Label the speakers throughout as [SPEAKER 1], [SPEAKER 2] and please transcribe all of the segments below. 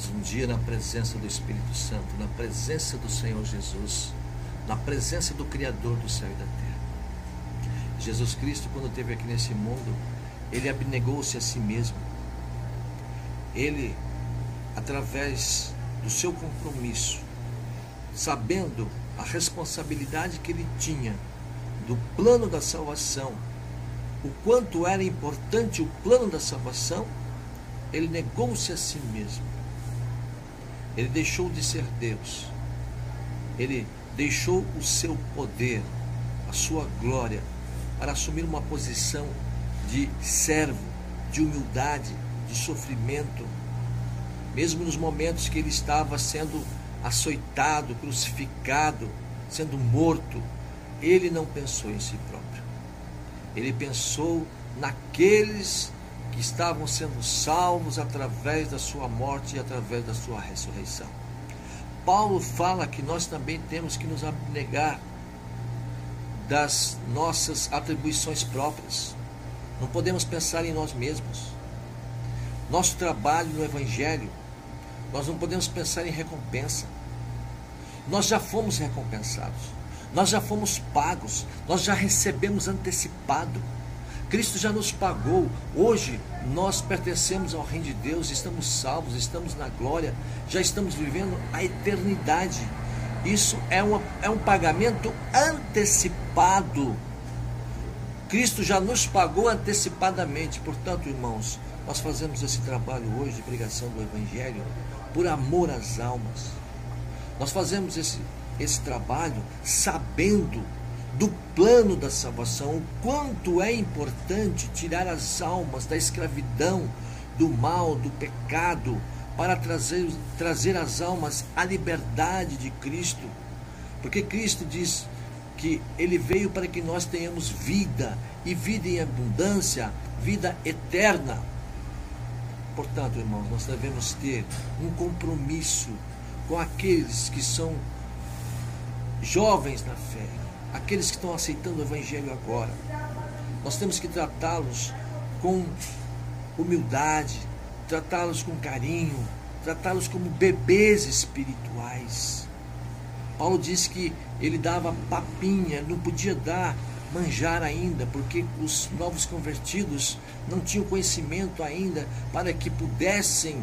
[SPEAKER 1] Mas um dia, na presença do Espírito Santo, na presença do Senhor Jesus, na presença do Criador do céu e da terra, Jesus Cristo, quando esteve aqui nesse mundo, ele abnegou-se a si mesmo. Ele, através do seu compromisso, sabendo a responsabilidade que ele tinha do plano da salvação, o quanto era importante o plano da salvação, ele negou-se a si mesmo. Ele deixou de ser Deus. Ele deixou o seu poder, a sua glória, para assumir uma posição de servo, de humildade, de sofrimento. Mesmo nos momentos que ele estava sendo açoitado, crucificado, sendo morto, ele não pensou em si próprio. Ele pensou naqueles que estavam sendo salvos através da sua morte e através da sua ressurreição. Paulo fala que nós também temos que nos abnegar das nossas atribuições próprias. Não podemos pensar em nós mesmos. Nosso trabalho no Evangelho, nós não podemos pensar em recompensa. Nós já fomos recompensados, nós já fomos pagos, nós já recebemos antecipado. Cristo já nos pagou. Hoje nós pertencemos ao Reino de Deus, estamos salvos, estamos na glória, já estamos vivendo a eternidade. Isso é, uma, é um pagamento antecipado. Cristo já nos pagou antecipadamente. Portanto, irmãos, nós fazemos esse trabalho hoje de pregação do Evangelho por amor às almas. Nós fazemos esse, esse trabalho sabendo do plano da salvação, o quanto é importante tirar as almas da escravidão, do mal, do pecado, para trazer, trazer as almas à liberdade de Cristo. Porque Cristo diz que ele veio para que nós tenhamos vida e vida em abundância, vida eterna. Portanto, irmãos, nós devemos ter um compromisso com aqueles que são jovens na fé, aqueles que estão aceitando o Evangelho agora. Nós temos que tratá-los com humildade, tratá-los com carinho, tratá-los como bebês espirituais. Paulo disse que ele dava papinha, não podia dar manjar ainda, porque os novos convertidos não tinham conhecimento ainda para que pudessem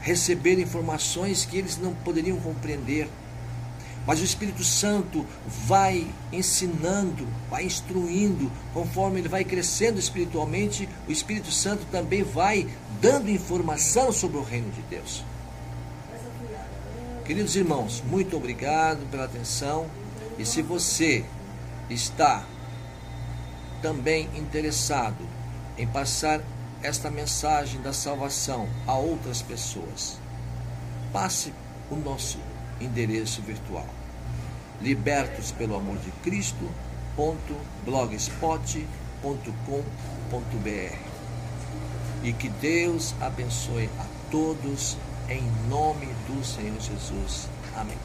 [SPEAKER 1] receber informações que eles não poderiam compreender. Mas o Espírito Santo vai ensinando, vai instruindo, conforme ele vai crescendo espiritualmente, o Espírito Santo também vai dando informação sobre o reino de Deus. Queridos irmãos, muito obrigado pela atenção. E se você está também interessado em passar esta mensagem da salvação a outras pessoas, passe o nosso endereço virtual libertos pelo amor de e que Deus abençoe a todos em nome do Senhor Jesus. Amém.